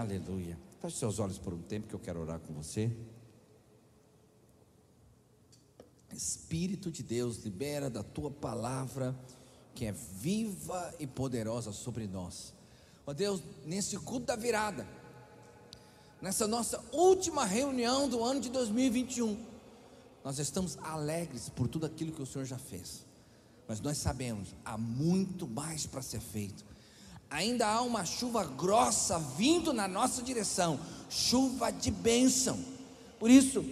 Aleluia. Feche seus olhos por um tempo que eu quero orar com você. Espírito de Deus, libera da tua palavra que é viva e poderosa sobre nós. Ó Deus, nesse culto da virada, nessa nossa última reunião do ano de 2021, nós estamos alegres por tudo aquilo que o Senhor já fez. Mas nós sabemos, há muito mais para ser feito. Ainda há uma chuva grossa vindo na nossa direção, chuva de bênção. Por isso,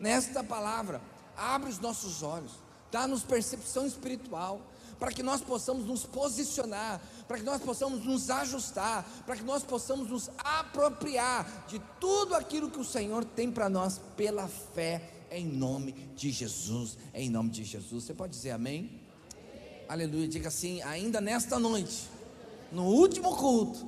nesta palavra, abre os nossos olhos, dá-nos percepção espiritual, para que nós possamos nos posicionar, para que nós possamos nos ajustar, para que nós possamos nos apropriar de tudo aquilo que o Senhor tem para nós pela fé, em nome de Jesus, em nome de Jesus. Você pode dizer amém? amém. Aleluia, diga assim: ainda nesta noite, no último culto,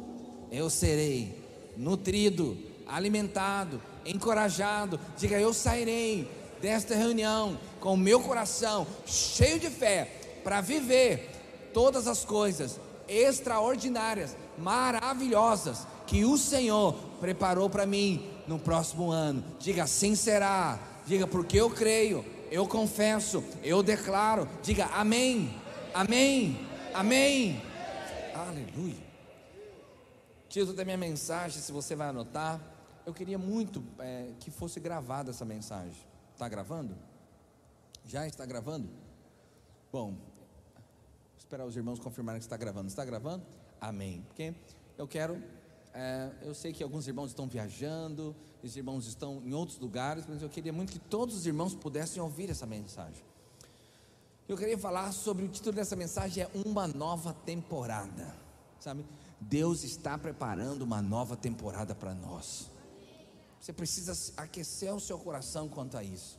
eu serei nutrido, alimentado, encorajado. Diga, eu sairei desta reunião com o meu coração cheio de fé para viver todas as coisas extraordinárias, maravilhosas que o Senhor preparou para mim no próximo ano. Diga assim será. Diga porque eu creio, eu confesso, eu declaro. Diga amém. Amém. Amém. Aleluia. Título da minha mensagem, se você vai anotar, eu queria muito é, que fosse gravada essa mensagem. Está gravando? Já está gravando? Bom, vou esperar os irmãos confirmarem que está gravando. Está gravando? Amém. Porque eu quero. É, eu sei que alguns irmãos estão viajando, os irmãos estão em outros lugares, mas eu queria muito que todos os irmãos pudessem ouvir essa mensagem. Eu queria falar sobre o título dessa mensagem é uma nova temporada. Sabe? Deus está preparando uma nova temporada para nós. Você precisa aquecer o seu coração quanto a isso.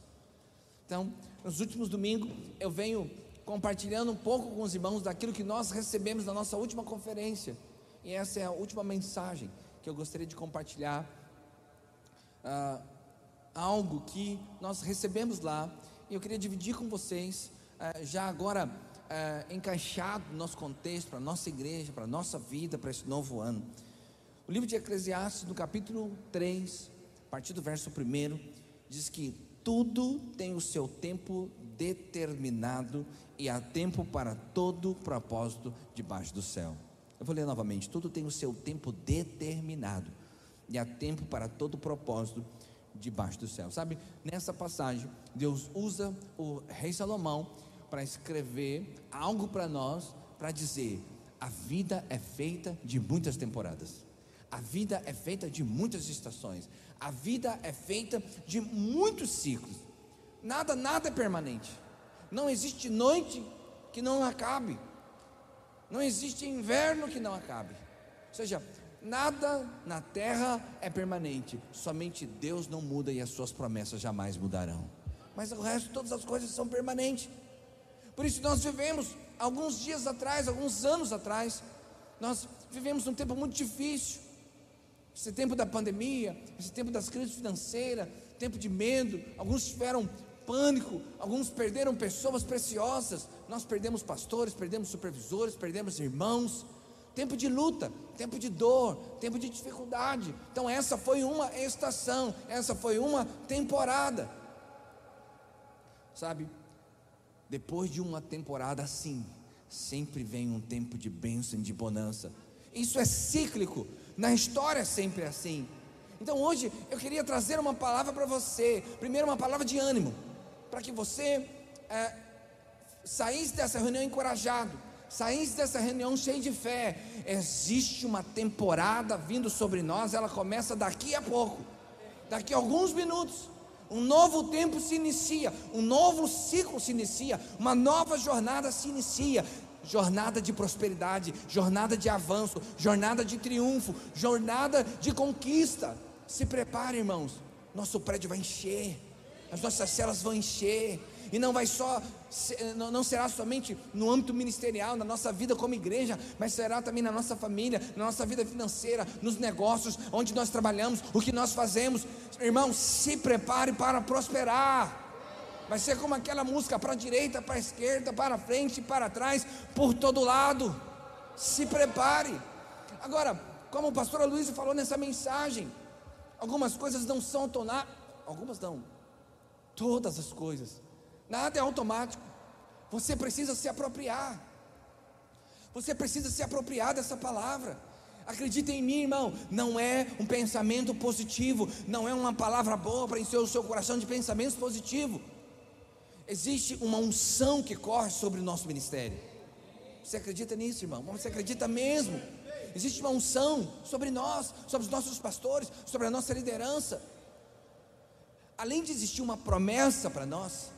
Então, nos últimos domingos, eu venho compartilhando um pouco com os irmãos daquilo que nós recebemos na nossa última conferência. E essa é a última mensagem que eu gostaria de compartilhar. Ah, algo que nós recebemos lá. E eu queria dividir com vocês, já agora ah, encaixado no nosso contexto, para a nossa igreja, para a nossa vida, para esse novo ano. O livro de Eclesiastes, no capítulo 3, partir do verso 1, diz que tudo tem o seu tempo determinado e há tempo para todo propósito debaixo do céu. Eu vou ler novamente: tudo tem o seu tempo determinado e há tempo para todo propósito debaixo do céu. Sabe, nessa passagem, Deus usa o rei Salomão para escrever algo para nós, para dizer: a vida é feita de muitas temporadas. A vida é feita de muitas estações. A vida é feita de muitos ciclos. Nada, nada é permanente. Não existe noite que não acabe. Não existe inverno que não acabe. Ou seja, nada na terra é permanente. Somente Deus não muda e as suas promessas jamais mudarão. Mas o resto, todas as coisas são permanentes. Por isso nós vivemos, alguns dias atrás, alguns anos atrás, nós vivemos um tempo muito difícil esse tempo da pandemia, esse tempo das crises financeiras, tempo de medo, alguns tiveram pânico, alguns perderam pessoas preciosas, nós perdemos pastores, perdemos supervisores, perdemos irmãos. Tempo de luta, tempo de dor, tempo de dificuldade. Então, essa foi uma estação, essa foi uma temporada. Sabe, depois de uma temporada assim, sempre vem um tempo de bênção, de bonança. Isso é cíclico. Na história é sempre assim. Então hoje eu queria trazer uma palavra para você. Primeiro, uma palavra de ânimo, para que você é, saísse dessa reunião encorajado, saísse dessa reunião cheio de fé. Existe uma temporada vindo sobre nós, ela começa daqui a pouco, daqui a alguns minutos. Um novo tempo se inicia, um novo ciclo se inicia, uma nova jornada se inicia jornada de prosperidade, jornada de avanço, jornada de triunfo, jornada de conquista. Se prepare, irmãos. Nosso prédio vai encher, as nossas celas vão encher, e não vai só, não será somente no âmbito ministerial, na nossa vida como igreja, mas será também na nossa família, na nossa vida financeira, nos negócios, onde nós trabalhamos, o que nós fazemos. Irmão, se prepare para prosperar. Vai ser como aquela música para a direita, para a esquerda, para frente, para trás, por todo lado. Se prepare. Agora, como o pastor Luiz falou nessa mensagem, algumas coisas não são automáticas, algumas não, todas as coisas, nada é automático, você precisa se apropriar, você precisa se apropriar dessa palavra. Acredita em mim, irmão. Não é um pensamento positivo, não é uma palavra boa para encher o seu coração de pensamentos positivos. Existe uma unção que corre sobre o nosso ministério. Você acredita nisso, irmão? Você acredita mesmo? Existe uma unção sobre nós, sobre os nossos pastores, sobre a nossa liderança. Além de existir uma promessa para nós,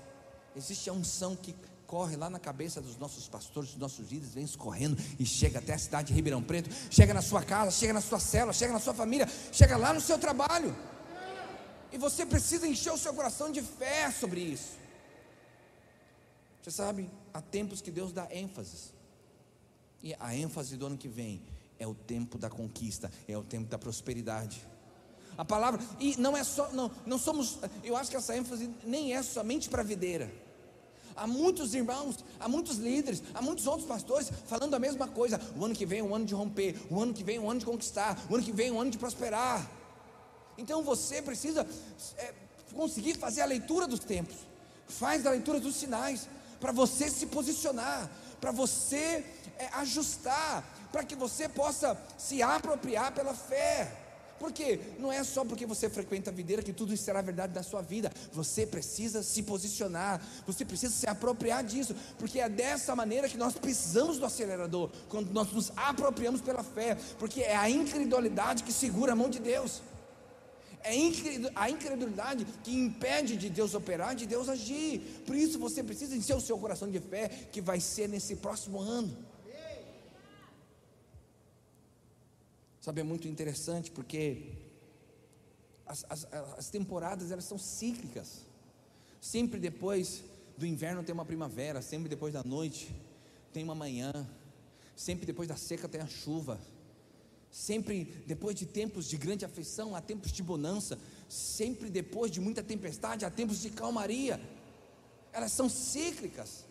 existe a unção que corre lá na cabeça dos nossos pastores, dos nossos líderes, vem escorrendo e chega até a cidade de Ribeirão Preto, chega na sua casa, chega na sua cela, chega na sua família, chega lá no seu trabalho. E você precisa encher o seu coração de fé sobre isso. Você sabe, há tempos que Deus dá ênfase. E a ênfase do ano que vem é o tempo da conquista, é o tempo da prosperidade. A palavra, e não é só, não, não somos, eu acho que essa ênfase nem é somente para a videira. Há muitos irmãos, há muitos líderes, há muitos outros pastores falando a mesma coisa. O ano que vem é um ano de romper, o ano que vem é um ano de conquistar, o ano que vem é um ano de prosperar. Então você precisa é, conseguir fazer a leitura dos tempos, faz a leitura dos sinais, para você se posicionar, para você é, ajustar, para que você possa se apropriar pela fé. Porque não é só porque você frequenta a videira que tudo será verdade da sua vida. Você precisa se posicionar, você precisa se apropriar disso, porque é dessa maneira que nós pisamos do acelerador, quando nós nos apropriamos pela fé, porque é a incredulidade que segura a mão de Deus. É a incredulidade que impede de Deus operar, de Deus agir. Por isso você precisa encher o seu coração de fé, que vai ser nesse próximo ano. Sabe, é muito interessante porque as, as, as temporadas elas são cíclicas. Sempre depois do inverno tem uma primavera, sempre depois da noite tem uma manhã, sempre depois da seca tem a chuva, sempre depois de tempos de grande aflição há tempos de bonança, sempre depois de muita tempestade há tempos de calmaria. Elas são cíclicas.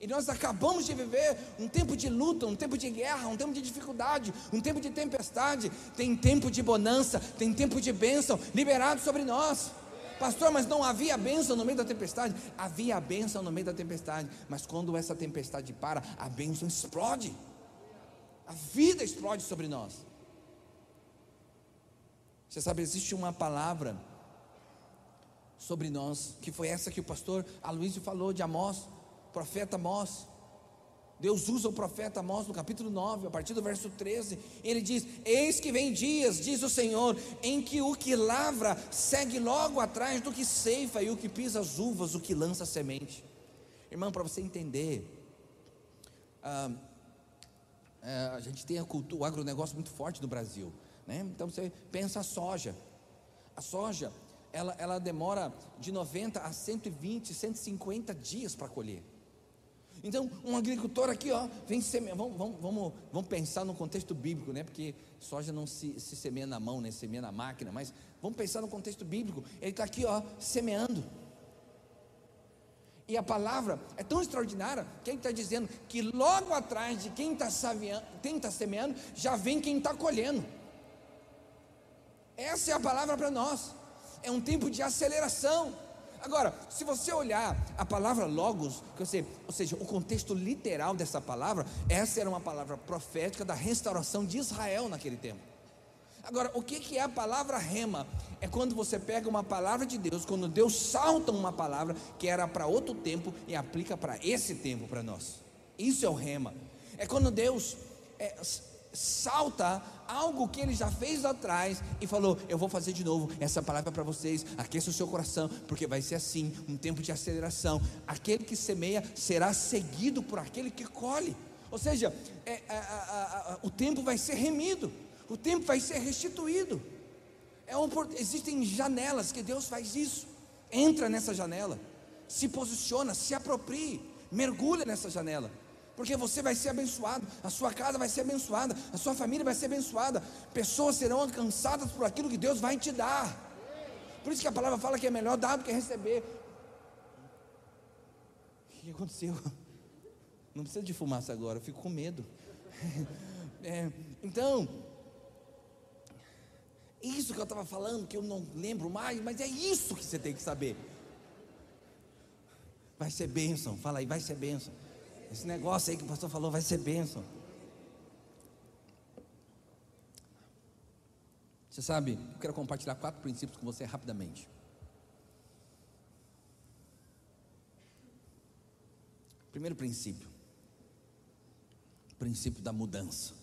E nós acabamos de viver um tempo de luta, um tempo de guerra, um tempo de dificuldade, um tempo de tempestade. Tem tempo de bonança, tem tempo de bênção liberado sobre nós. Pastor, mas não havia bênção no meio da tempestade? Havia bênção no meio da tempestade, mas quando essa tempestade para, a bênção explode. A vida explode sobre nós. Você sabe, existe uma palavra sobre nós, que foi essa que o pastor Aloysio falou de Amós profeta Amós. Deus usa o profeta Amós no capítulo 9, a partir do verso 13. Ele diz: Eis que vem dias, diz o Senhor, em que o que lavra segue logo atrás do que ceifa, e o que pisa as uvas, o que lança semente. Irmão, para você entender, ah, ah, a gente tem a cultura, o agronegócio muito forte no Brasil. Né? Então você pensa a soja. A soja, ela, ela demora de 90 a 120, 150 dias para colher. Então, um agricultor aqui, ó, vem semear. Vamos, vamos, vamos, vamos pensar no contexto bíblico, né? Porque soja não se, se semeia na mão, né? Semeia na máquina, mas vamos pensar no contexto bíblico. Ele está aqui, ó, semeando. E a palavra é tão extraordinária que ele está dizendo que logo atrás de quem está tá semeando, já vem quem está colhendo. Essa é a palavra para nós. É um tempo de aceleração. Agora, se você olhar a palavra logos, que você, ou seja, o contexto literal dessa palavra, essa era uma palavra profética da restauração de Israel naquele tempo. Agora, o que, é a palavra rema? É quando você pega uma palavra de Deus, quando Deus salta uma palavra que era para outro tempo e aplica para esse tempo para nós. Isso é o rema. É quando Deus é, salta algo que ele já fez lá atrás e falou: Eu vou fazer de novo essa palavra para vocês. Aqueça o seu coração, porque vai ser assim um tempo de aceleração. Aquele que semeia será seguido por aquele que colhe. Ou seja, é, o tempo vai ser remido, o tempo vai ser restituído. É um, existem janelas que Deus faz isso. Entra nessa janela, se posiciona, se aproprie, mergulha nessa janela porque você vai ser abençoado, a sua casa vai ser abençoada, a sua família vai ser abençoada, pessoas serão alcançadas por aquilo que Deus vai te dar. Por isso que a palavra fala que é melhor dar do que receber. O que aconteceu? Não precisa de fumaça agora, eu fico com medo. É, então, Isso que eu estava falando, que eu não lembro mais, mas é isso que você tem que saber. Vai ser bênção, fala aí, vai ser bênção. Esse negócio aí que o pastor falou vai ser bênção. Você sabe, eu quero compartilhar quatro princípios com você rapidamente. Primeiro princípio, o princípio da mudança.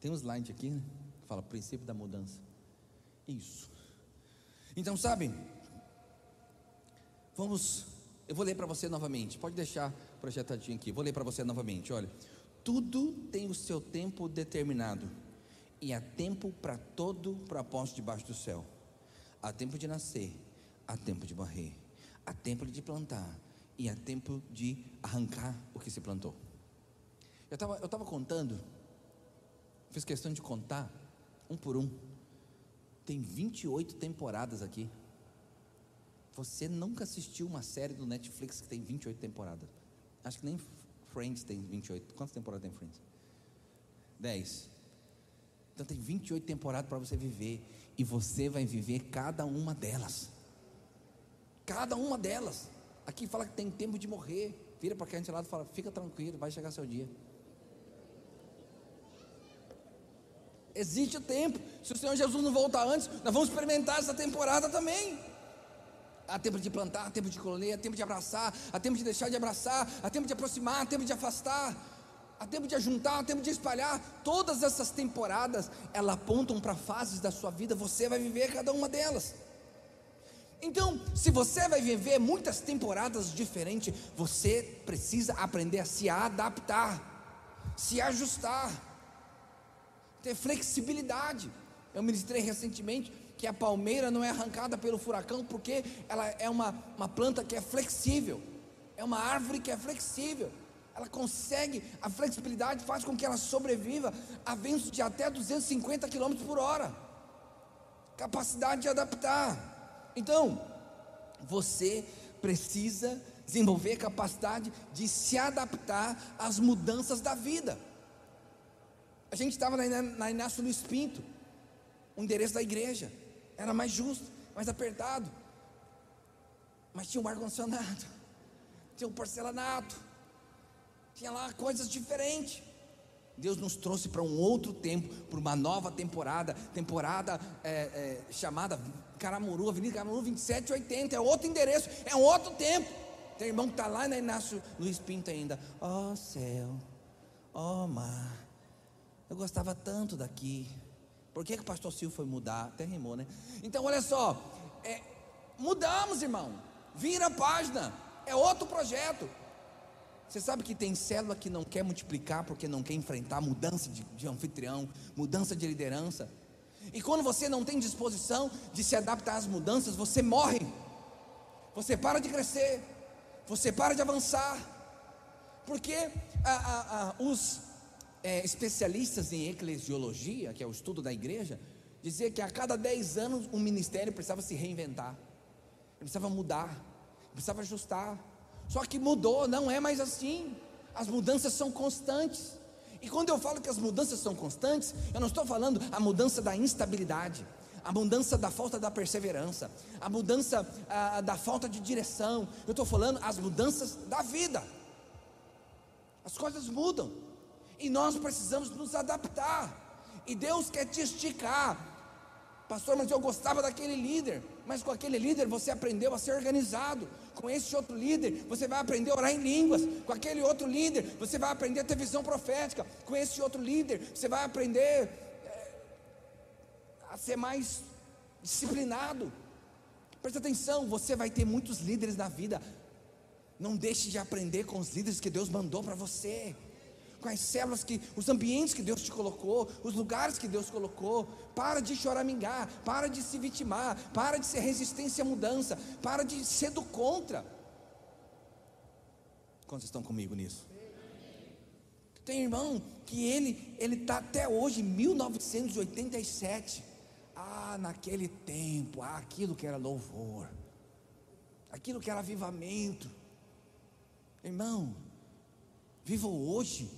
Tem um slide aqui né, que fala princípio da mudança. Isso. Então, sabe, vamos, eu vou ler para você novamente. Pode deixar projetadinho aqui. Vou ler para você novamente. Olha, tudo tem o seu tempo determinado e há tempo para todo propósito debaixo do céu. Há tempo de nascer, há tempo de morrer, há tempo de plantar e há tempo de arrancar o que se plantou. Eu estava eu tava contando Fiz questão de contar, um por um. Tem 28 temporadas aqui. Você nunca assistiu uma série do Netflix que tem 28 temporadas. Acho que nem Friends tem 28. Quantas temporadas tem Friends? 10. Então tem 28 temporadas para você viver. E você vai viver cada uma delas. Cada uma delas. Aqui fala que tem tempo de morrer. Vira para aquele lado e fala: fica tranquilo, vai chegar seu dia. Existe o tempo. Se o Senhor Jesus não voltar antes, nós vamos experimentar essa temporada também. Há tempo de plantar, há tempo de colher, há tempo de abraçar, há tempo de deixar de abraçar, há tempo de aproximar, há tempo de afastar, há tempo de ajuntar, há tempo de espalhar. Todas essas temporadas, elas apontam para fases da sua vida, você vai viver cada uma delas. Então, se você vai viver muitas temporadas diferentes, você precisa aprender a se adaptar, se ajustar ter flexibilidade. Eu ministrei recentemente que a palmeira não é arrancada pelo furacão porque ela é uma, uma planta que é flexível, é uma árvore que é flexível. Ela consegue, a flexibilidade faz com que ela sobreviva a ventos de até 250 km por hora. Capacidade de adaptar. Então, você precisa desenvolver capacidade de se adaptar às mudanças da vida. A gente estava na, na Inácio Luiz Pinto, o endereço da igreja. Era mais justo, mais apertado. Mas tinha um ar-condicionado, tinha um porcelanato, tinha lá coisas diferentes. Deus nos trouxe para um outro tempo, para uma nova temporada, temporada é, é, chamada Caramuru, Avenida Caramuru 2780, é outro endereço, é um outro tempo. Tem irmão que está lá na Inácio Luiz Pinto ainda. Ó oh, céu, ó oh, mar, eu gostava tanto daqui. Por que, que o pastor Silvio foi mudar? Até rimou, né? Então, olha só. É, mudamos, irmão. Vira a página. É outro projeto. Você sabe que tem célula que não quer multiplicar porque não quer enfrentar mudança de, de anfitrião, mudança de liderança. E quando você não tem disposição de se adaptar às mudanças, você morre. Você para de crescer. Você para de avançar. Porque a, a, a, os é, especialistas em eclesiologia, que é o estudo da igreja, dizia que a cada 10 anos um ministério precisava se reinventar, precisava mudar, precisava ajustar. Só que mudou, não é mais assim. As mudanças são constantes. E quando eu falo que as mudanças são constantes, eu não estou falando a mudança da instabilidade, a mudança da falta da perseverança, a mudança da falta de direção. Eu estou falando as mudanças da vida. As coisas mudam. E nós precisamos nos adaptar. E Deus quer te esticar. Pastor, mas eu gostava daquele líder. Mas com aquele líder você aprendeu a ser organizado. Com esse outro líder você vai aprender a orar em línguas. Com aquele outro líder você vai aprender a ter visão profética. Com esse outro líder você vai aprender é, a ser mais disciplinado. Presta atenção, você vai ter muitos líderes na vida. Não deixe de aprender com os líderes que Deus mandou para você as células que, os ambientes que Deus te colocou, os lugares que Deus colocou. Para de choramingar, para de se vitimar, para de ser resistência à mudança, para de ser do contra. Quantos estão comigo nisso? Tem irmão que ele ele está até hoje, 1987. Ah, naquele tempo, ah, aquilo que era louvor, aquilo que era avivamento. Irmão, viva hoje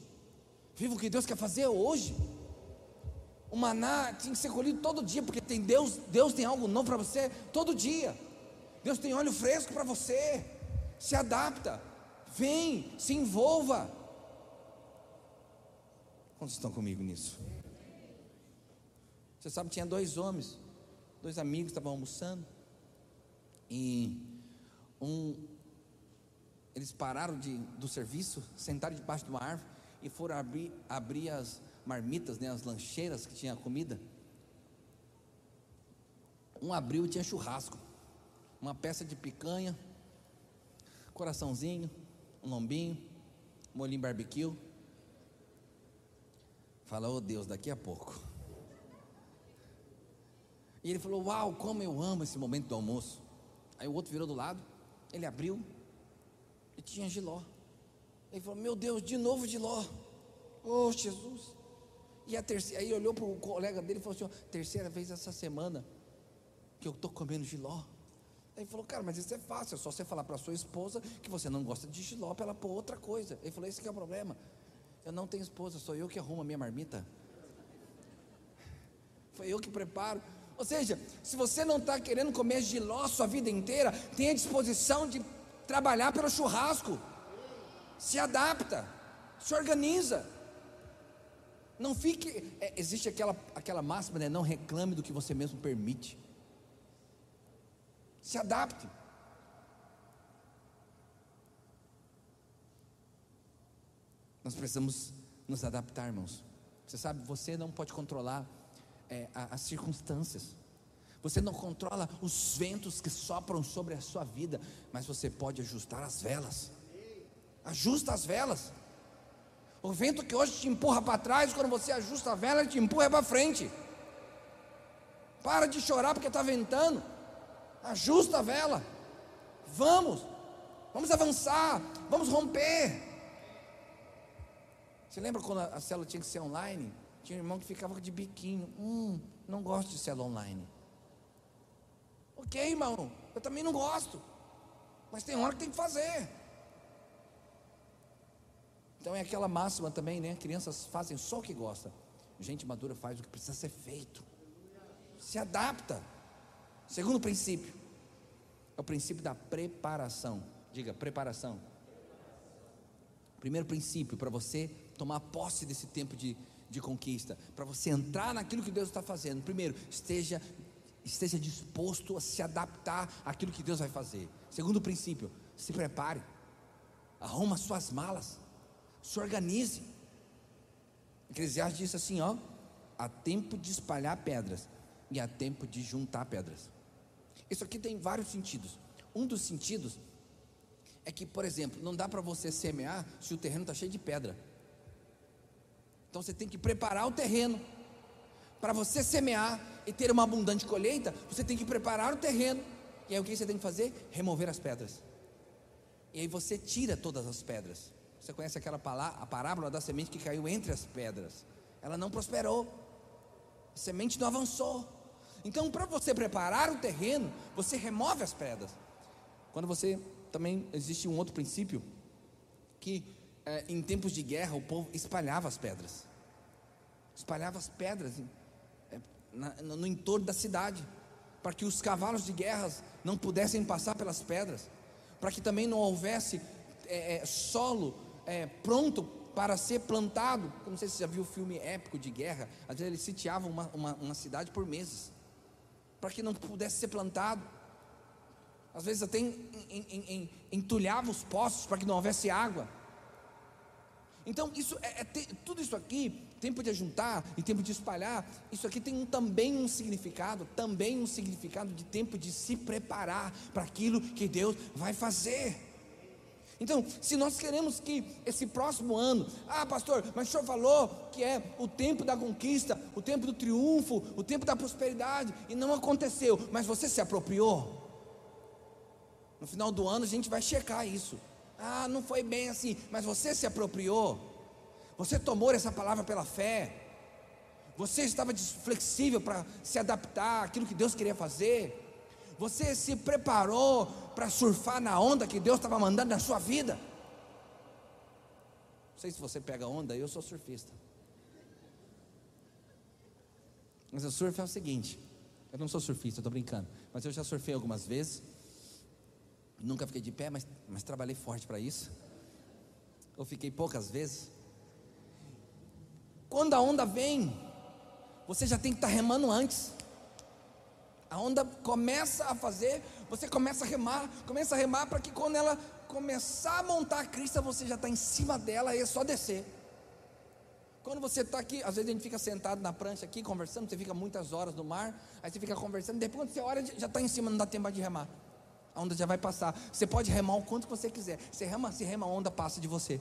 Viva o que Deus quer fazer hoje. O maná tinha que ser colhido todo dia, porque tem Deus, Deus tem algo novo para você todo dia. Deus tem óleo fresco para você. Se adapta, vem, se envolva. Quantos estão comigo nisso? Você sabe, tinha dois homens, dois amigos estavam almoçando, e um, eles pararam de, do serviço, sentaram debaixo de uma árvore e foram abrir, abrir as marmitas, né, as lancheiras que tinha comida. Um abriu e tinha churrasco, uma peça de picanha, coraçãozinho, um lombinho, molinho barbecue. Fala, oh Deus, daqui a pouco. E ele falou: Uau, como eu amo esse momento do almoço. Aí o outro virou do lado, ele abriu e tinha giló. Ele falou: Meu Deus, de novo giló. Oh, Jesus. E a terceira, aí olhou para o colega dele e falou assim: terceira vez essa semana que eu estou comendo giló. Aí ele falou, cara, mas isso é fácil, é só você falar para sua esposa que você não gosta de giló para ela pôr outra coisa. Ele falou, esse que é o problema. Eu não tenho esposa, sou eu que arrumo a minha marmita. Foi eu que preparo. Ou seja, se você não está querendo comer giló sua vida inteira, tenha disposição de trabalhar pelo churrasco. Se adapta, se organiza. Não fique. É, existe aquela, aquela máxima, né? Não reclame do que você mesmo permite. Se adapte. Nós precisamos nos adaptar, irmãos. Você sabe, você não pode controlar é, as circunstâncias. Você não controla os ventos que sopram sobre a sua vida, mas você pode ajustar as velas. Ajusta as velas. O vento que hoje te empurra para trás, quando você ajusta a vela, ele te empurra para frente. Para de chorar porque está ventando. Ajusta a vela. Vamos. Vamos avançar. Vamos romper. Você lembra quando a célula tinha que ser online? Tinha um irmão que ficava de biquinho. Hum, não gosto de célula online. Ok, irmão. Eu também não gosto. Mas tem hora que tem que fazer. Então é aquela máxima também, né? Crianças fazem só o que gosta. Gente madura faz o que precisa ser feito. Se adapta. Segundo princípio é o princípio da preparação. Diga, preparação. Primeiro princípio para você tomar posse desse tempo de, de conquista, para você entrar naquilo que Deus está fazendo. Primeiro, esteja esteja disposto a se adaptar àquilo que Deus vai fazer. Segundo princípio, se prepare. Arruma suas malas se organize. Eclesiastes diz assim: ó, há tempo de espalhar pedras e há tempo de juntar pedras. Isso aqui tem vários sentidos. Um dos sentidos é que, por exemplo, não dá para você semear se o terreno está cheio de pedra. Então você tem que preparar o terreno. Para você semear e ter uma abundante colheita, você tem que preparar o terreno. E aí o que você tem que fazer? Remover as pedras. E aí você tira todas as pedras. Você conhece aquela palavra, a parábola da semente que caiu entre as pedras? Ela não prosperou. A semente não avançou. Então, para você preparar o terreno, você remove as pedras. Quando você também existe um outro princípio que é, em tempos de guerra o povo espalhava as pedras, espalhava as pedras é, no, no entorno da cidade, para que os cavalos de guerra não pudessem passar pelas pedras, para que também não houvesse é, é solo é, pronto para ser plantado. Eu não sei se você já viu o filme épico de guerra. Às vezes eles sitiavam uma, uma, uma cidade por meses, para que não pudesse ser plantado. Às vezes até entulhava os poços para que não houvesse água. Então, isso é, é tudo isso aqui, tempo de ajuntar e tempo de espalhar, isso aqui tem um, também um significado, também um significado de tempo de se preparar para aquilo que Deus vai fazer. Então, se nós queremos que esse próximo ano, ah, pastor, mas o senhor falou que é o tempo da conquista, o tempo do triunfo, o tempo da prosperidade, e não aconteceu, mas você se apropriou. No final do ano a gente vai checar isso. Ah, não foi bem assim, mas você se apropriou. Você tomou essa palavra pela fé. Você estava flexível para se adaptar àquilo que Deus queria fazer. Você se preparou para surfar na onda que Deus estava mandando na sua vida? Não sei se você pega onda, eu sou surfista. Mas o surf é o seguinte: eu não sou surfista, estou brincando, mas eu já surfei algumas vezes. Nunca fiquei de pé, mas, mas trabalhei forte para isso. Eu fiquei poucas vezes. Quando a onda vem, você já tem que estar tá remando antes. A onda começa a fazer, você começa a remar, começa a remar para que quando ela começar a montar a crista, você já está em cima dela e é só descer. Quando você está aqui, às vezes a gente fica sentado na prancha aqui conversando, você fica muitas horas no mar, aí você fica conversando, depois quando você olha, já está em cima, não dá tempo de remar. A onda já vai passar. Você pode remar o quanto você quiser. Você rema, se rema, a onda passa de você.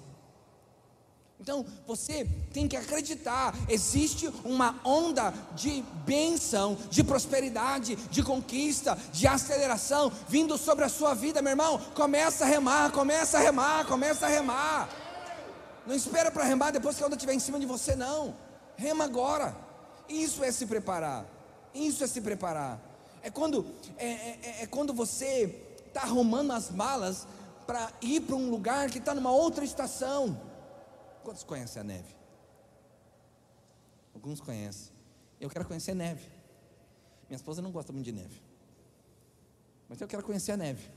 Então você tem que acreditar: existe uma onda de bênção, de prosperidade, de conquista, de aceleração vindo sobre a sua vida, meu irmão. Começa a remar, começa a remar, começa a remar. Não espera para remar depois que a onda estiver em cima de você, não. Rema agora. Isso é se preparar. Isso é se preparar. É quando, é, é, é, é quando você está arrumando as malas para ir para um lugar que está numa outra estação. Quantos conhecem a neve? Alguns conhecem. Eu quero conhecer neve. Minha esposa não gosta muito de neve. Mas eu quero conhecer a neve.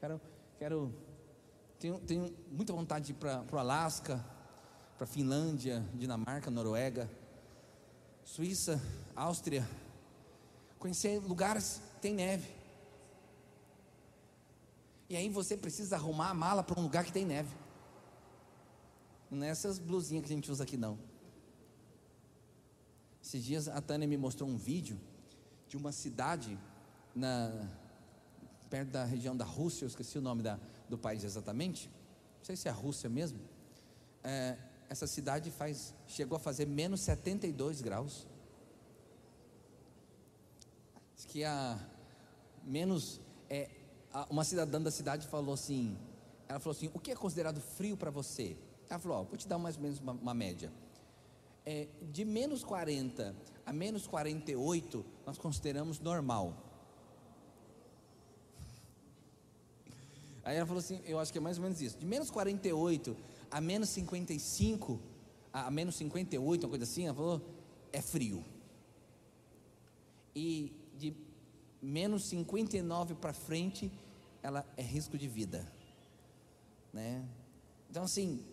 Quero, quero tenho, tenho muita vontade de ir para o Alasca, para Finlândia, Dinamarca, Noruega, Suíça, Áustria. Conhecer lugares que tem neve. E aí você precisa arrumar a mala para um lugar que tem neve. Não é essas blusinhas que a gente usa aqui não. Esses dias a Tânia me mostrou um vídeo de uma cidade na perto da região da Rússia, eu esqueci o nome da, do país exatamente. Não sei se é a Rússia mesmo. É, essa cidade faz, chegou a fazer menos 72 graus. Diz que a menos é, uma cidadã da cidade falou assim, ela falou assim, o que é considerado frio para você? Ela falou: ó, vou te dar mais ou menos uma, uma média. É, de menos 40 a menos 48, nós consideramos normal. Aí ela falou assim: eu acho que é mais ou menos isso. De menos 48 a menos 55, a, a menos 58, uma coisa assim, ela falou: é frio. E de menos 59 para frente, ela é risco de vida. Né? Então, assim,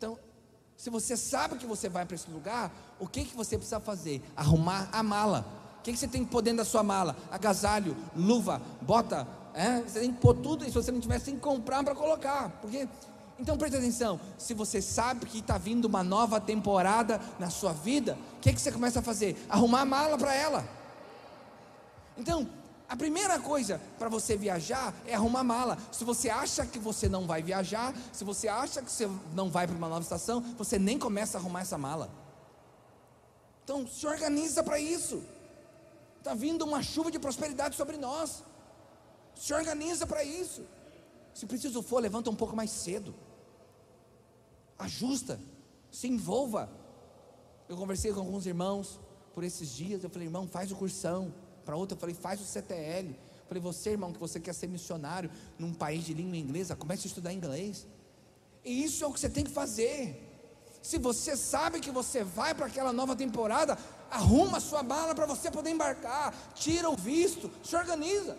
então, se você sabe que você vai para esse lugar, o que, que você precisa fazer? Arrumar a mala. O que, que você tem que pôr dentro da sua mala? Agasalho, luva, bota. É? Você tem que pôr tudo, e se você não tiver, você tem que comprar para colocar. Porque então preste atenção, se você sabe que está vindo uma nova temporada na sua vida, o que, que você começa a fazer? Arrumar a mala para ela. Então, a primeira coisa para você viajar é arrumar mala. Se você acha que você não vai viajar, se você acha que você não vai para uma nova estação, você nem começa a arrumar essa mala. Então, se organiza para isso. Está vindo uma chuva de prosperidade sobre nós. Se organiza para isso. Se preciso for, levanta um pouco mais cedo. Ajusta, se envolva. Eu conversei com alguns irmãos por esses dias. Eu falei, irmão, faz o cursão para outra, eu falei, faz o CTL. Eu falei, você, irmão, que você quer ser missionário num país de língua inglesa, comece a estudar inglês. E isso é o que você tem que fazer. Se você sabe que você vai para aquela nova temporada, arruma a sua mala para você poder embarcar, tira o visto, se organiza.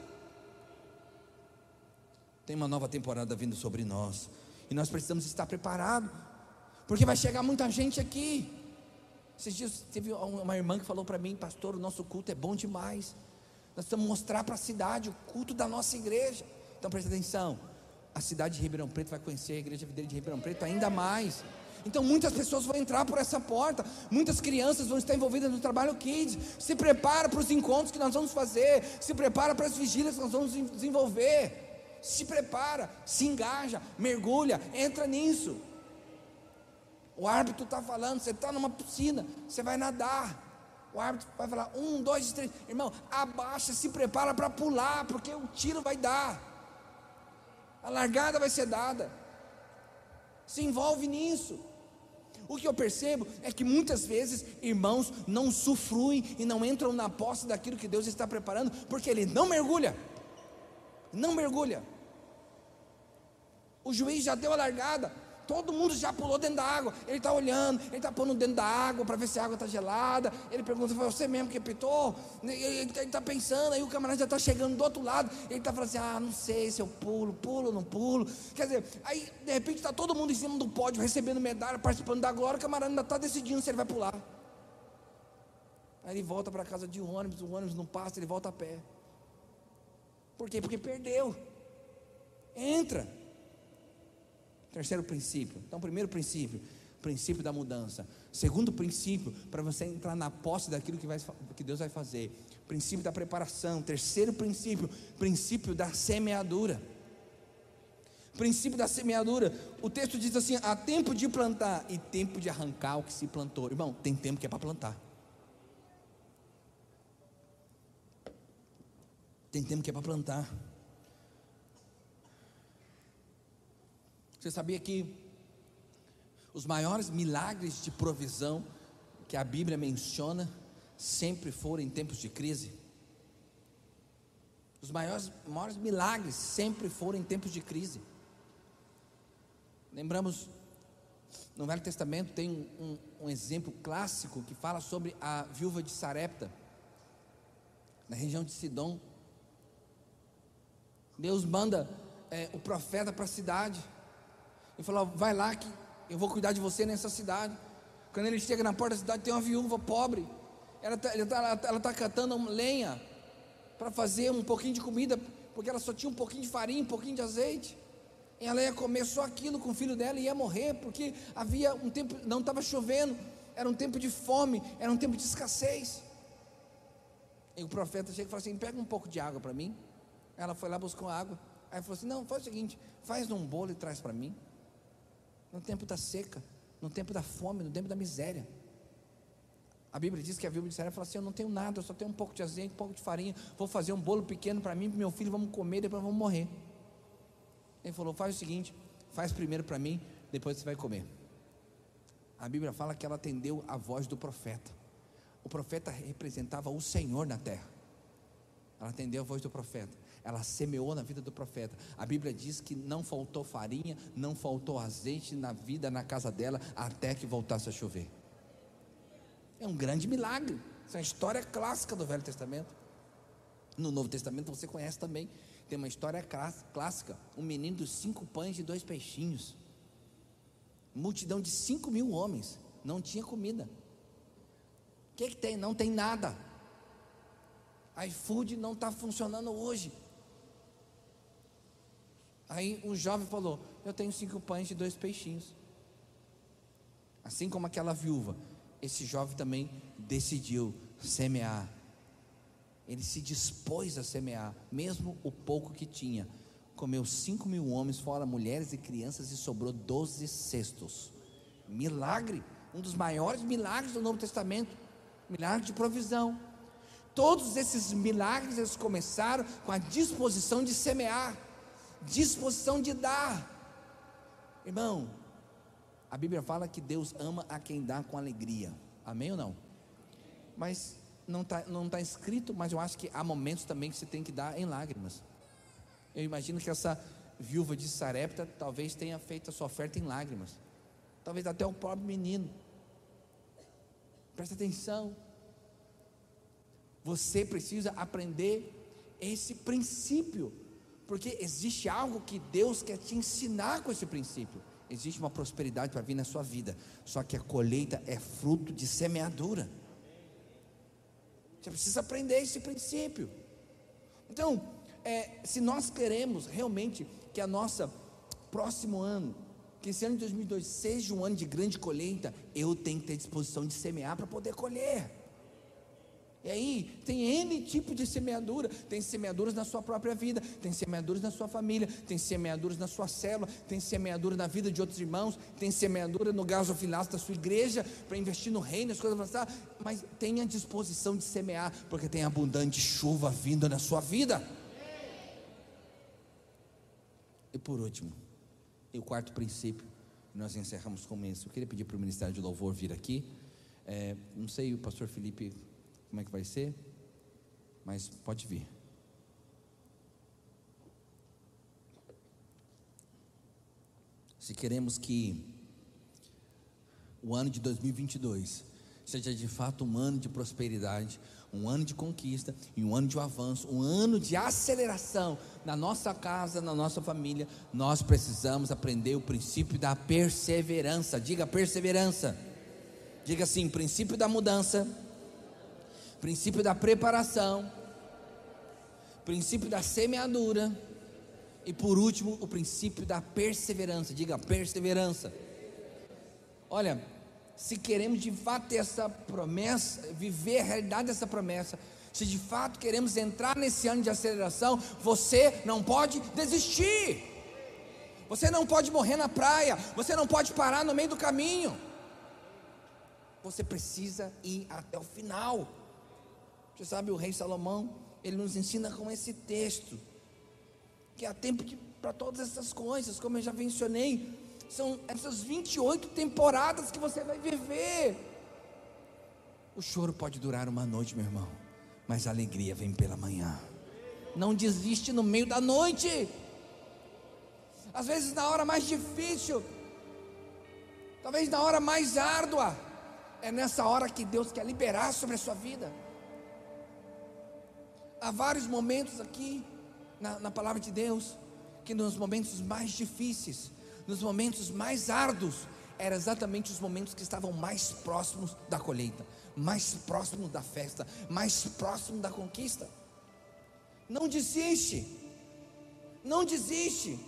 Tem uma nova temporada vindo sobre nós, e nós precisamos estar preparados, porque vai chegar muita gente aqui. Esses dias teve uma irmã que falou para mim, pastor, o nosso culto é bom demais. Nós precisamos mostrar para a cidade o culto da nossa igreja. Então presta atenção. A cidade de Ribeirão Preto vai conhecer a igreja videira de Ribeirão Preto ainda mais. Então muitas pessoas vão entrar por essa porta, muitas crianças vão estar envolvidas no trabalho Kids. Se prepara para os encontros que nós vamos fazer, se prepara para as vigílias que nós vamos desenvolver. Se prepara, se engaja, mergulha, entra nisso. O árbitro está falando, você está numa piscina, você vai nadar. O árbitro vai falar: um, dois, três. Irmão, abaixa, se prepara para pular, porque o tiro vai dar. A largada vai ser dada. Se envolve nisso. O que eu percebo é que muitas vezes irmãos não usufruem e não entram na posse daquilo que Deus está preparando, porque ele não mergulha. Não mergulha. O juiz já deu a largada, todo mundo já pulou dentro da água. Ele está olhando, ele está pondo dentro da água para ver se a água está gelada. Ele pergunta: Foi você mesmo que apitou? Ele está pensando, aí o camarada já está chegando do outro lado. Ele está falando assim: Ah, não sei se eu pulo, pulo não pulo. Quer dizer, aí de repente está todo mundo em cima do pódio, recebendo medalha, participando da glória. O camarada ainda está decidindo se ele vai pular. Aí ele volta para casa de ônibus, o ônibus não passa, ele volta a pé. Por quê? Porque perdeu. Entra. Terceiro princípio. Então, primeiro princípio, princípio da mudança. Segundo princípio, para você entrar na posse daquilo que, vai, que Deus vai fazer. Princípio da preparação. Terceiro princípio, princípio da semeadura. Princípio da semeadura. O texto diz assim: há tempo de plantar e tempo de arrancar o que se plantou. Irmão, tem tempo que é para plantar. Tem tempo que é para plantar. Você sabia que os maiores milagres de provisão que a Bíblia menciona sempre foram em tempos de crise? Os maiores, maiores milagres sempre foram em tempos de crise. Lembramos, no Velho Testamento tem um, um, exemplo clássico que fala sobre a viúva de Sarepta, na região de Sidom. Deus manda é, o profeta para a cidade e falou: Vai lá que eu vou cuidar de você nessa cidade. Quando ele chega na porta da cidade, tem uma viúva pobre. Ela está tá, tá catando lenha para fazer um pouquinho de comida, porque ela só tinha um pouquinho de farinha, um pouquinho de azeite. E ela ia comer só aquilo com o filho dela e ia morrer, porque havia um tempo, não estava chovendo, era um tempo de fome, era um tempo de escassez. E o profeta chega e fala assim: pega um pouco de água para mim. Ela foi lá, buscou água. Aí falou assim: não, faz o seguinte, faz num bolo e traz para mim. No tempo da seca, no tempo da fome, no tempo da miséria. A Bíblia diz que a Bíblia de Israel fala assim: Eu não tenho nada, eu só tenho um pouco de azeite, um pouco de farinha. Vou fazer um bolo pequeno para mim para meu filho, vamos comer, depois vamos morrer. Ele falou: Faz o seguinte, faz primeiro para mim, depois você vai comer. A Bíblia fala que ela atendeu a voz do profeta. O profeta representava o Senhor na terra. Ela atendeu a voz do profeta ela semeou na vida do profeta. A Bíblia diz que não faltou farinha, não faltou azeite na vida, na casa dela, até que voltasse a chover. É um grande milagre. Isso é uma história clássica do Velho Testamento. No Novo Testamento você conhece também. Tem uma história clássica: um menino dos cinco pães e dois peixinhos. Multidão de cinco mil homens. Não tinha comida. O que, que tem? Não tem nada. iFood não está funcionando hoje. Aí um jovem falou: Eu tenho cinco pães e dois peixinhos. Assim como aquela viúva, esse jovem também decidiu semear. Ele se dispôs a semear, mesmo o pouco que tinha. Comeu cinco mil homens, fora mulheres e crianças, e sobrou doze cestos. Milagre, um dos maiores milagres do Novo Testamento milagre de provisão. Todos esses milagres eles começaram com a disposição de semear disposição de dar. Irmão, a Bíblia fala que Deus ama a quem dá com alegria. Amém ou não? Mas não está não tá escrito, mas eu acho que há momentos também que você tem que dar em lágrimas. Eu imagino que essa viúva de Sarepta talvez tenha feito a sua oferta em lágrimas. Talvez até o próprio menino. Presta atenção. Você precisa aprender esse princípio porque existe algo que Deus quer te ensinar com esse princípio. Existe uma prosperidade para vir na sua vida, só que a colheita é fruto de semeadura. Você precisa aprender esse princípio. Então, é, se nós queremos realmente que a nossa próximo ano, que esse ano de 2002 seja um ano de grande colheita, eu tenho que ter disposição de semear para poder colher. E aí, tem N tipo de semeadura. Tem semeaduras na sua própria vida, tem semeaduras na sua família, tem semeaduras na sua célula, tem semeadura na vida de outros irmãos, tem semeadura no gasofilaço da sua igreja, para investir no reino, as coisas avançar. Mas tenha disposição de semear, porque tem abundante chuva vindo na sua vida. E por último, e o quarto princípio, nós encerramos com isso. Eu queria pedir para o Ministério de Louvor vir aqui. É, não sei, o pastor Felipe como é que vai ser, mas pode vir. se queremos que o ano de 2022 seja de fato um ano de prosperidade, um ano de conquista e um ano de avanço, um ano de aceleração na nossa casa, na nossa família, nós precisamos aprender o princípio da perseverança. Diga perseverança. Diga assim: princípio da mudança, princípio da preparação, princípio da semeadura e por último, o princípio da perseverança. Diga perseverança. Olha, se queremos de fato ter essa promessa, viver a realidade dessa promessa, se de fato queremos entrar nesse ano de aceleração, você não pode desistir. Você não pode morrer na praia, você não pode parar no meio do caminho. Você precisa ir até o final. Você sabe, o rei Salomão, ele nos ensina com esse texto, que há tempo para todas essas coisas, como eu já mencionei, são essas 28 temporadas que você vai viver. O choro pode durar uma noite, meu irmão, mas a alegria vem pela manhã. Não desiste no meio da noite. Às vezes na hora mais difícil, talvez na hora mais árdua, é nessa hora que Deus quer liberar sobre a sua vida. Há vários momentos aqui na, na palavra de Deus, que nos momentos mais difíceis, nos momentos mais árduos, eram exatamente os momentos que estavam mais próximos da colheita, mais próximos da festa, mais próximos da conquista. Não desiste, não desiste.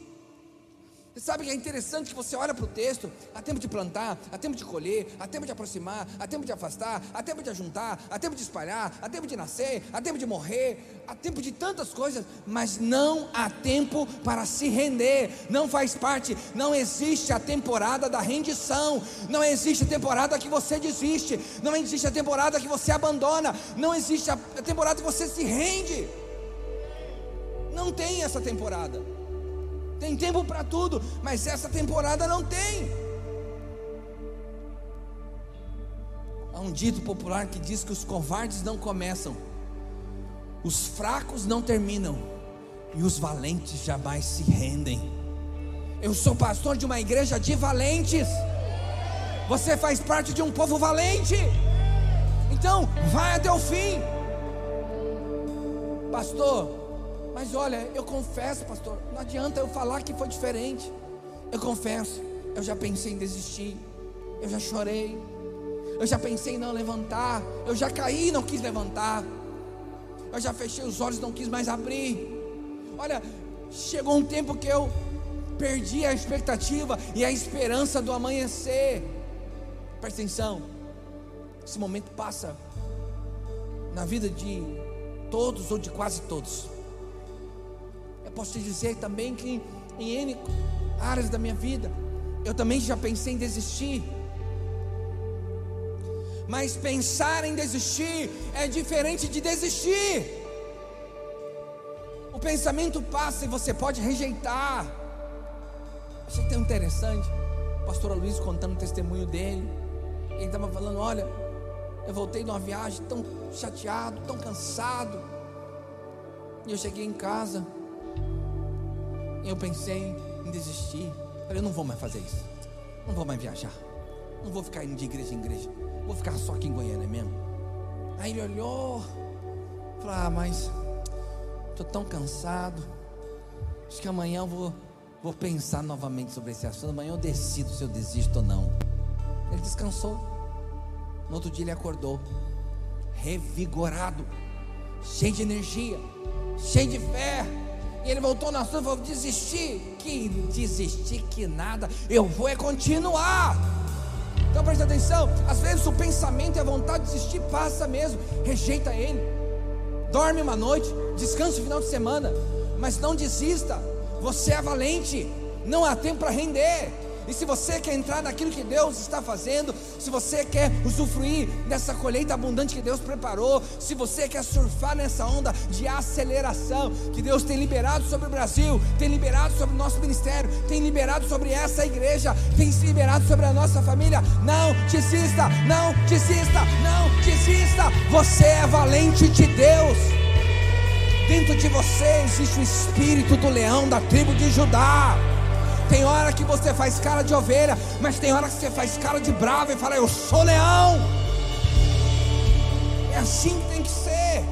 Você sabe que é interessante que você olha para o texto, há tempo de plantar, há tempo de colher, há tempo de aproximar, há tempo de afastar, há tempo de ajuntar, há tempo de espalhar, há tempo de nascer, há tempo de morrer, há tempo de tantas coisas, mas não há tempo para se render, não faz parte, não existe a temporada da rendição, não existe a temporada que você desiste, não existe a temporada que você abandona, não existe a temporada que você se rende. Não tem essa temporada. Tem tempo para tudo, mas essa temporada não tem. Há um dito popular que diz que os covardes não começam, os fracos não terminam e os valentes jamais se rendem. Eu sou pastor de uma igreja de valentes. Você faz parte de um povo valente. Então, vai até o fim. Pastor, mas olha, eu confesso, pastor, não adianta eu falar que foi diferente. Eu confesso, eu já pensei em desistir, eu já chorei, eu já pensei em não levantar, eu já caí e não quis levantar, eu já fechei os olhos e não quis mais abrir. Olha, chegou um tempo que eu perdi a expectativa e a esperança do amanhecer. Presta atenção, esse momento passa na vida de todos ou de quase todos posso te dizer também que em N áreas da minha vida, eu também já pensei em desistir. Mas pensar em desistir é diferente de desistir. O pensamento passa e você pode rejeitar. Achei tão interessante. O pastor Luiz contando o testemunho dele. Ele estava falando: Olha, eu voltei de uma viagem tão chateado, tão cansado. E eu cheguei em casa eu pensei em desistir. Falei, eu não vou mais fazer isso. Não vou mais viajar. Não vou ficar indo de igreja em igreja. Vou ficar só aqui em Goiânia mesmo. Aí ele olhou. Falou, ah, mas estou tão cansado. Acho que amanhã eu vou, vou pensar novamente sobre esse assunto. Amanhã eu decido se eu desisto ou não. Ele descansou. No outro dia ele acordou, revigorado, cheio de energia, cheio de fé e ele voltou na sua e falou: desistir. Que desistir, que nada. Eu vou é continuar. Então preste atenção. Às vezes o pensamento e a vontade de desistir passa mesmo. Rejeita ele. Dorme uma noite. Descansa o final de semana. Mas não desista. Você é valente. Não há tempo para render. E se você quer entrar naquilo que Deus está fazendo, se você quer usufruir dessa colheita abundante que Deus preparou, se você quer surfar nessa onda de aceleração que Deus tem liberado sobre o Brasil, tem liberado sobre o nosso ministério, tem liberado sobre essa igreja, tem se liberado sobre a nossa família, não desista, não desista, não desista. Você é valente de Deus. Dentro de você existe o espírito do leão da tribo de Judá Tem hora que você faz cara de ovelha, mas tem hora que você faz cara de bravo e fala: Eu sou leão. É assim que tem que ser.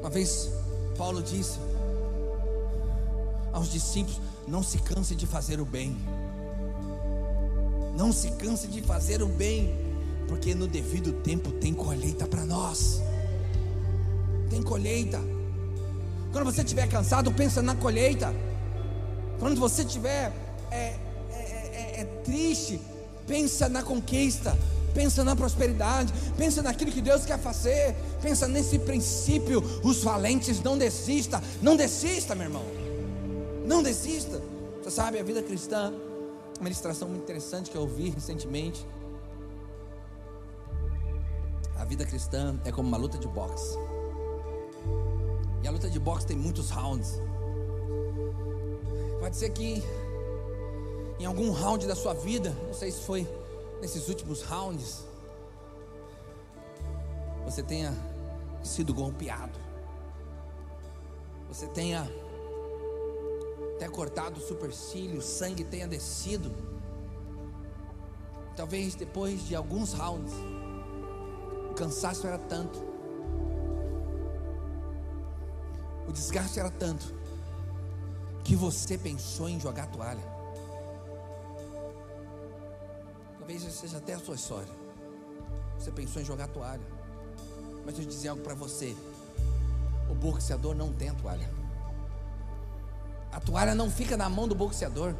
Uma vez Paulo disse aos discípulos: Não se canse de fazer o bem. Não se canse de fazer o bem, porque no devido tempo tem colheita para nós. Tem colheita. Quando você estiver cansado, pensa na colheita. Quando você estiver é, é, é, é, triste, pensa na conquista. Pensa na prosperidade, pensa naquilo que Deus quer fazer, pensa nesse princípio. Os valentes não desista, não desista, meu irmão, não desista. Você sabe, a vida cristã, uma ilustração muito interessante que eu ouvi recentemente. A vida cristã é como uma luta de boxe. E a luta de boxe tem muitos rounds. Pode ser que em algum round da sua vida, não sei se foi nesses últimos rounds, você tenha sido golpeado. Você tenha até cortado o supercílio, o sangue tenha descido. Talvez depois de alguns rounds, o cansaço era tanto o desgaste era tanto que você pensou em jogar toalha. Talvez seja até a sua história. Você pensou em jogar toalha. Mas eu dizer algo para você: o boxeador não tem a toalha. A toalha não fica na mão do boxeador.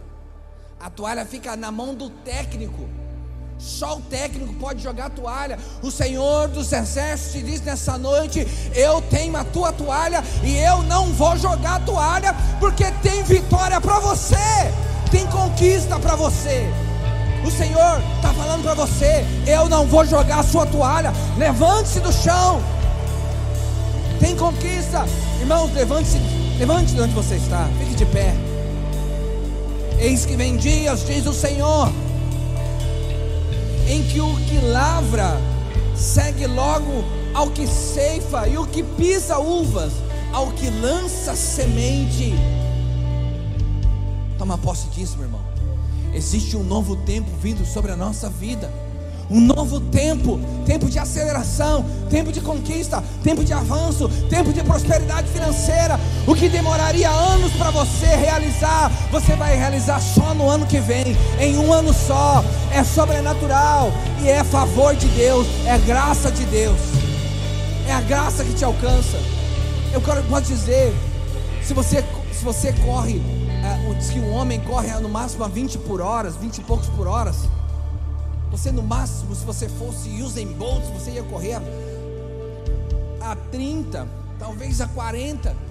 A toalha fica na mão do técnico. Só o técnico pode jogar a toalha. O Senhor dos Exércitos diz nessa noite: Eu tenho a tua toalha e eu não vou jogar a toalha, porque tem vitória para você, tem conquista para você. O Senhor está falando para você: Eu não vou jogar a sua toalha. Levante-se do chão. Tem conquista, irmãos. Levante-se, levante de onde você está. Fique de pé. Eis que vem dias, diz o Senhor em que o que lavra segue logo ao que ceifa, e o que pisa uvas ao que lança semente. Toma posse disso, meu irmão. Existe um novo tempo vindo sobre a nossa vida um novo tempo, tempo de aceleração, tempo de conquista, tempo de avanço, tempo de prosperidade financeira. O que demoraria anos para você realizar, você vai realizar só no ano que vem, em um ano só. É sobrenatural e é favor de Deus, é graça de Deus, é a graça que te alcança. Eu quero posso dizer, se você se você corre, é, diz que um homem corre no máximo a 20 por horas, 20 e poucos por horas. Você no máximo, se você fosse Usain Bolt, você ia correr a, a 30, talvez a 40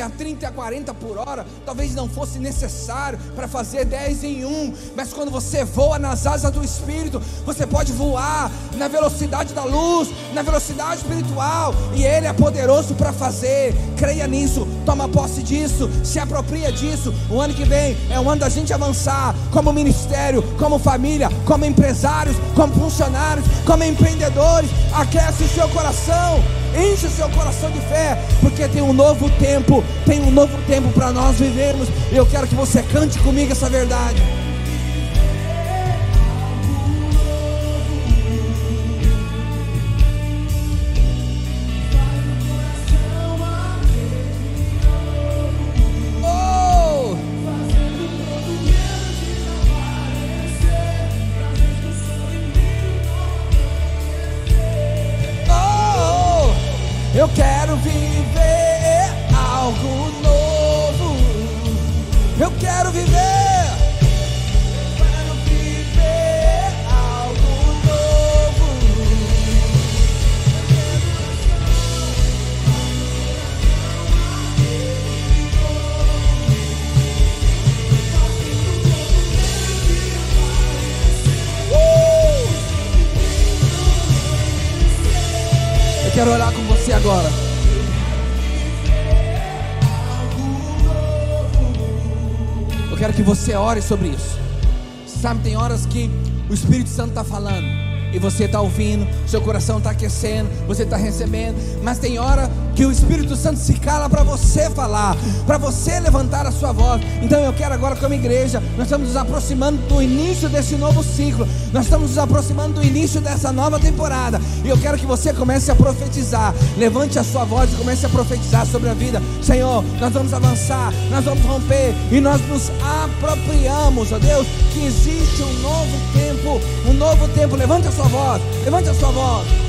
a 30 e a 40 por hora, talvez não fosse necessário para fazer 10 em 1, mas quando você voa nas asas do Espírito, você pode voar na velocidade da luz, na velocidade espiritual, e Ele é poderoso para fazer. Creia nisso, toma posse disso, se apropria disso. O ano que vem é o ano da gente avançar como ministério, como família, como empresários, como funcionários, como empreendedores. Aquece o seu coração. Enche o seu coração de fé, porque tem um novo tempo, tem um novo tempo para nós vivermos. E eu quero que você cante comigo essa verdade. Ore sobre isso. Sabe, tem horas que o Espírito Santo está falando e você está ouvindo, seu coração está aquecendo, você está recebendo, mas tem hora que o Espírito Santo se cala para você falar, para você levantar a sua voz. Então eu quero agora, como igreja, nós estamos nos aproximando do início desse novo ciclo, nós estamos nos aproximando do início dessa nova temporada. E eu quero que você comece a profetizar. Levante a sua voz e comece a profetizar sobre a vida. Senhor, nós vamos avançar, nós vamos romper e nós nos apropriamos, ó Deus, que existe um novo tempo, um novo tempo. Levante a sua voz, levante a sua voz.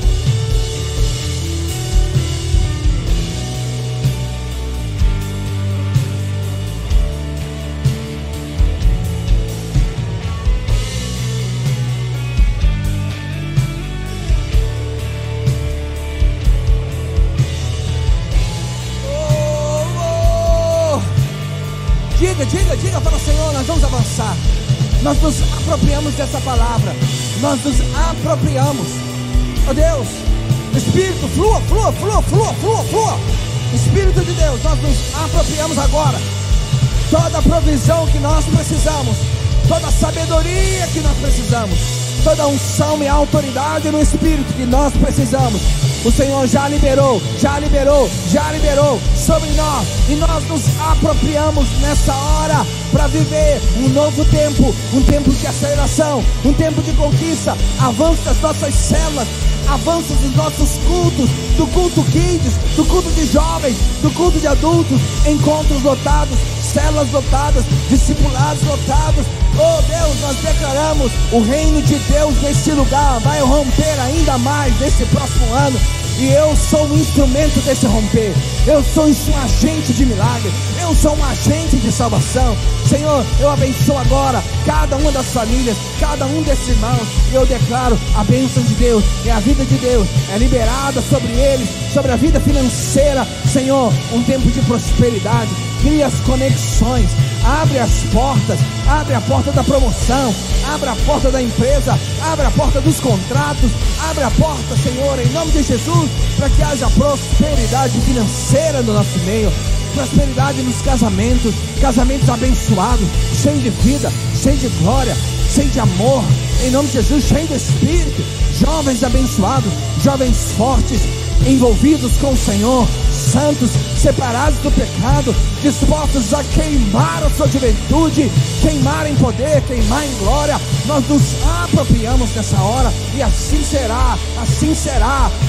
Diga, diga para o Senhor, nós vamos avançar. Nós nos apropriamos dessa palavra. Nós nos apropriamos. Oh Deus, Espírito, flua, flua, flua, flua, flua, flua. Espírito de Deus, nós nos apropriamos agora. Toda a provisão que nós precisamos, toda a sabedoria que nós precisamos, toda a unção e autoridade no Espírito que nós precisamos o Senhor já liberou, já liberou, já liberou sobre nós. E nós nos apropriamos nessa hora para viver um novo tempo, um tempo de aceleração, um tempo de conquista, avanço das nossas células, avanços dos nossos cultos, do culto kids, do culto de jovens, do culto de adultos, encontros lotados, células lotadas, discipulados lotados. Oh Deus, nós declaramos o reino de Deus nesse lugar vai romper ainda mais nesse próximo ano. E eu sou um instrumento desse romper. Eu sou um agente de milagre. Eu sou um agente de salvação. Senhor, eu abençoo agora cada uma das famílias, cada um desses irmãos. E eu declaro a bênção de Deus e a vida de Deus é liberada sobre eles, sobre a vida financeira. Senhor, um tempo de prosperidade. Cria as conexões, abre as portas, abre a porta da promoção, abre a porta da empresa, abre a porta dos contratos, abre a porta, Senhor, em nome de Jesus, para que haja prosperidade financeira no nosso meio, prosperidade nos casamentos, casamentos abençoados, cheios de vida, cheios de glória, cheios de amor, em nome de Jesus, cheio de Espírito, jovens abençoados, jovens fortes, envolvidos com o Senhor, santos, separados do pecado, dispostos a queimar a sua juventude, queimar em poder, queimar em glória. Nós nos apropriamos nessa hora e assim será, assim será,